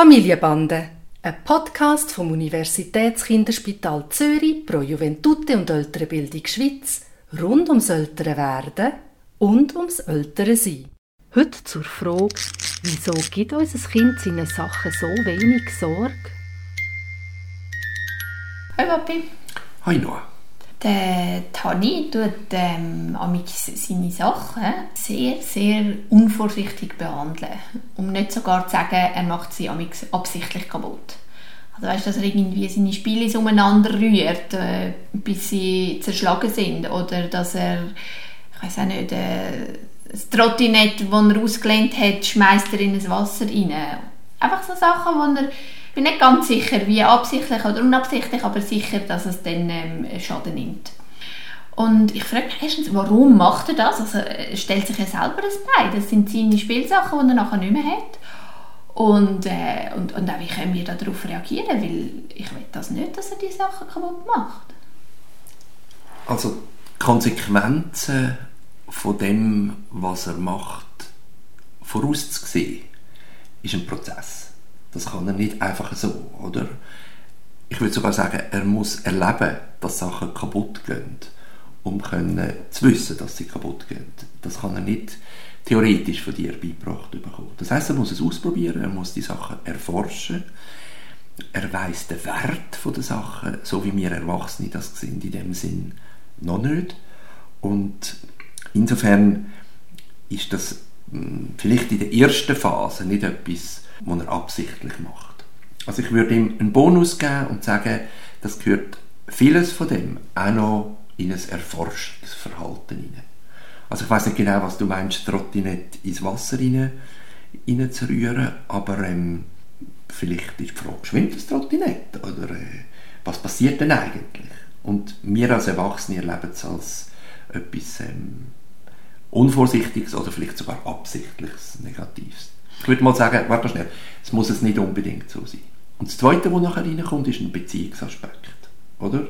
Familienbande, ein Podcast vom Universitätskinderspital Zürich pro Juventute und ältere Bildung Schweiz rund ums ältere Werden und ums ältere Sein. Heute zur Frage, wieso gibt unser Kind seinen Sachen so wenig Sorge? Hi Papi. Hi Noah. Der Tani tut ähm, seine Sachen sehr, sehr unvorsichtig behandeln. Um nicht sogar zu sagen, er macht sie absichtlich kaputt. Also weißt, dass er irgendwie seine Spiele umeinander rührt, äh, bis sie zerschlagen sind. Oder dass er, ich weiß auch nicht, äh, das Trottinett, das er ausgelehnt hat, schmeißt er in das Wasser rein. Einfach so Sachen, wo er ich bin nicht ganz sicher, wie absichtlich oder unabsichtlich, aber sicher, dass es dann ähm, Schaden nimmt. Und ich frage mich erstens, warum macht er das? Also er stellt sich ja selber das bei. Das sind seine Spielsachen, die er nachher nicht mehr hat. Und, äh, und, und auch wie können wir darauf reagieren? Weil ich will das nicht, dass er die Sachen kaputt macht. Also Konsequenzen von dem, was er macht, vorauszusehen, ist ein Prozess. Das kann er nicht einfach so, oder? Ich würde sogar sagen, er muss erleben, dass Sachen kaputt gehen, um können zu wissen, dass sie kaputt gehen. Das kann er nicht theoretisch von dir beigebracht bekommen. Das heißt, er muss es ausprobieren, er muss die Sachen erforschen, er weiß den Wert der Sachen, so wie wir Erwachsene das sind in dem Sinn noch nicht. Und insofern ist das vielleicht in der ersten Phase nicht etwas, was er absichtlich macht. Also ich würde ihm einen Bonus geben und sagen, das gehört vieles von dem auch noch in ein Erforschungsverhalten hinein. Also ich weiß nicht genau, was du meinst, Trottinett ins Wasser rein zu rühren, aber ähm, vielleicht ist die Frage, schwimmt das Trottinett? Oder äh, was passiert denn eigentlich? Und wir als Erwachsene erleben es als etwas ähm, Unvorsichtiges oder vielleicht sogar absichtliches Negatives. Ich würde mal sagen, warte schnell, es muss es nicht unbedingt so sein. Und das Zweite, was nachher reinkommt, ist ein Beziehungsaspekt. Oder?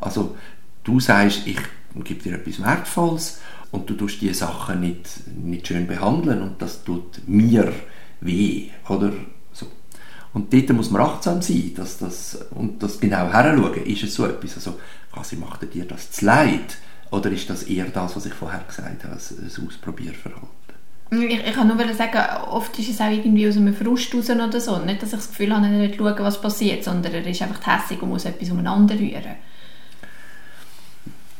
Also, du sagst, ich gebe dir etwas Wertvolles und du tust diese Sachen nicht, nicht schön behandeln und das tut mir weh. Oder? So. Und dort muss man achtsam sein dass das, und das genau heranschauen. Ist es so etwas? Also, quasi macht er dir das zu leid? Oder ist das eher das, was ich vorher gesagt habe, ein Ausprobierverhalten? Ich, ich kann nur sagen, oft ist es auch irgendwie aus einem Frust raus oder so. Nicht, dass ich das Gefühl habe, er will schauen, was passiert, sondern er ist einfach hässlich und muss etwas umeinander rühren.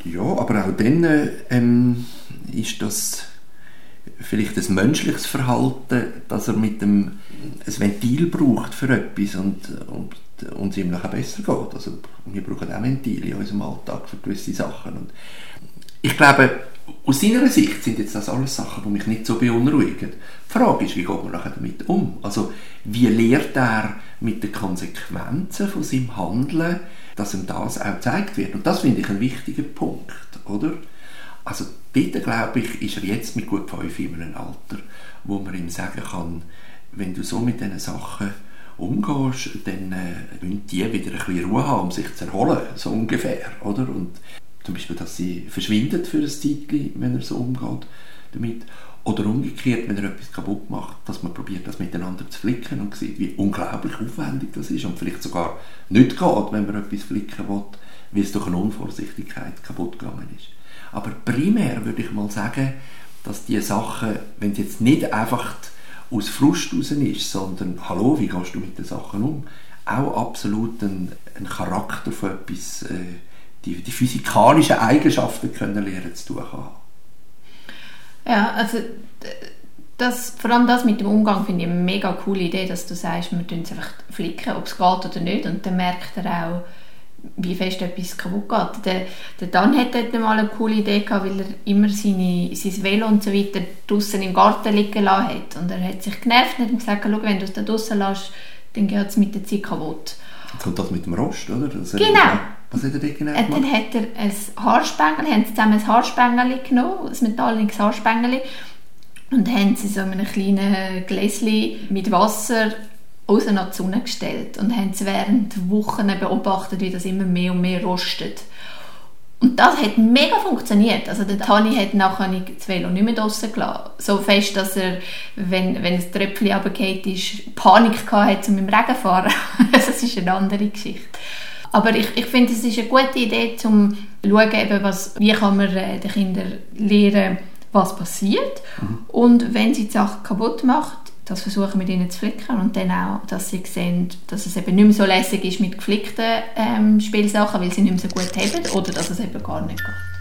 Ja, aber auch dann äh, ähm, ist das vielleicht ein menschliches Verhalten, dass er mit dem ein Ventil braucht für etwas und, und, es ihm nachher besser geht. Also wir brauchen auch Ventile in unserem Alltag für gewisse Sachen. Und ich glaube, aus seiner Sicht sind jetzt das alles Sachen, die mich nicht so beunruhigen. Die Frage ist, wie geht man nachher damit um? Also, wie lehrt er mit den Konsequenzen von seinem Handeln, dass ihm das auch gezeigt wird? Und das finde ich ein wichtiger Punkt, oder? Also, bitte glaube ich, ist er jetzt mit gut fünf in einem Alter, wo man ihm sagen kann, wenn du so mit diesen Sachen umgehst, dann äh, müssen die wieder ein bisschen Ruhe haben, um sich zu erholen, so ungefähr, oder? Und zum Beispiel, dass sie verschwindet für ein Zeitchen, wenn er so umgeht damit. Oder umgekehrt, wenn er etwas kaputt macht, dass man probiert, das miteinander zu flicken und sieht, wie unglaublich aufwendig das ist und vielleicht sogar nicht geht, wenn man etwas flicken will, weil es durch eine Unvorsichtigkeit kaputt gegangen ist. Aber primär würde ich mal sagen, dass die Sachen, wenn es jetzt nicht einfach aus Frust raus ist, sondern «Hallo, wie gehst du mit den Sachen um?» auch absolut ein, ein Charakter von etwas äh, die, die physikalischen Eigenschaften können lernen zu tun haben. Ja, also das, vor allem das mit dem Umgang finde ich eine mega coole Idee, dass du sagst, wir tun es einfach flicken, ob es geht oder nicht und dann merkt er auch, wie fest etwas kaputt geht. Der, der Dan hat dort mal eine coole Idee gehabt, weil er immer seine, sein Velo und so weiter draußen im Garten liegen lassen hat. Und er hat sich genervt und hat gesagt, schau, wenn du es da draußen lässt, dann geht es mit der Zeit kaputt. Jetzt kommt das mit dem Rost, oder? Das genau. Was hat er denn genau gemacht? Dann hat er ein Haarspengel, haben sie zusammen ein Haarspengel genommen, ein metallisches Haarspengel, und haben sie so in einem kleinen Gläschen mit Wasser raus nach die Sonne gestellt und haben es während Wochen beobachtet, wie das immer mehr und mehr rostet. Und das hat mega funktioniert. Also der Tani hat nachher das Velo nicht mehr draussen gelassen. So fest, dass er, wenn, wenn ein Tröpfchen runtergefallen ist, Panik hatte, um im Regen zu fahren. das ist eine andere Geschichte. Aber ich, ich finde, es ist eine gute Idee, um zu schauen, eben was, wie kann man äh, den Kindern lernen, was passiert. Mhm. Und wenn sie die Sache kaputt macht, das versuchen mit ihnen zu flicken und dann auch, dass sie sehen, dass es eben nicht mehr so lässig ist mit geflickten ähm, Spielsachen, weil sie nicht mehr so gut haben oder dass es eben gar nicht geht.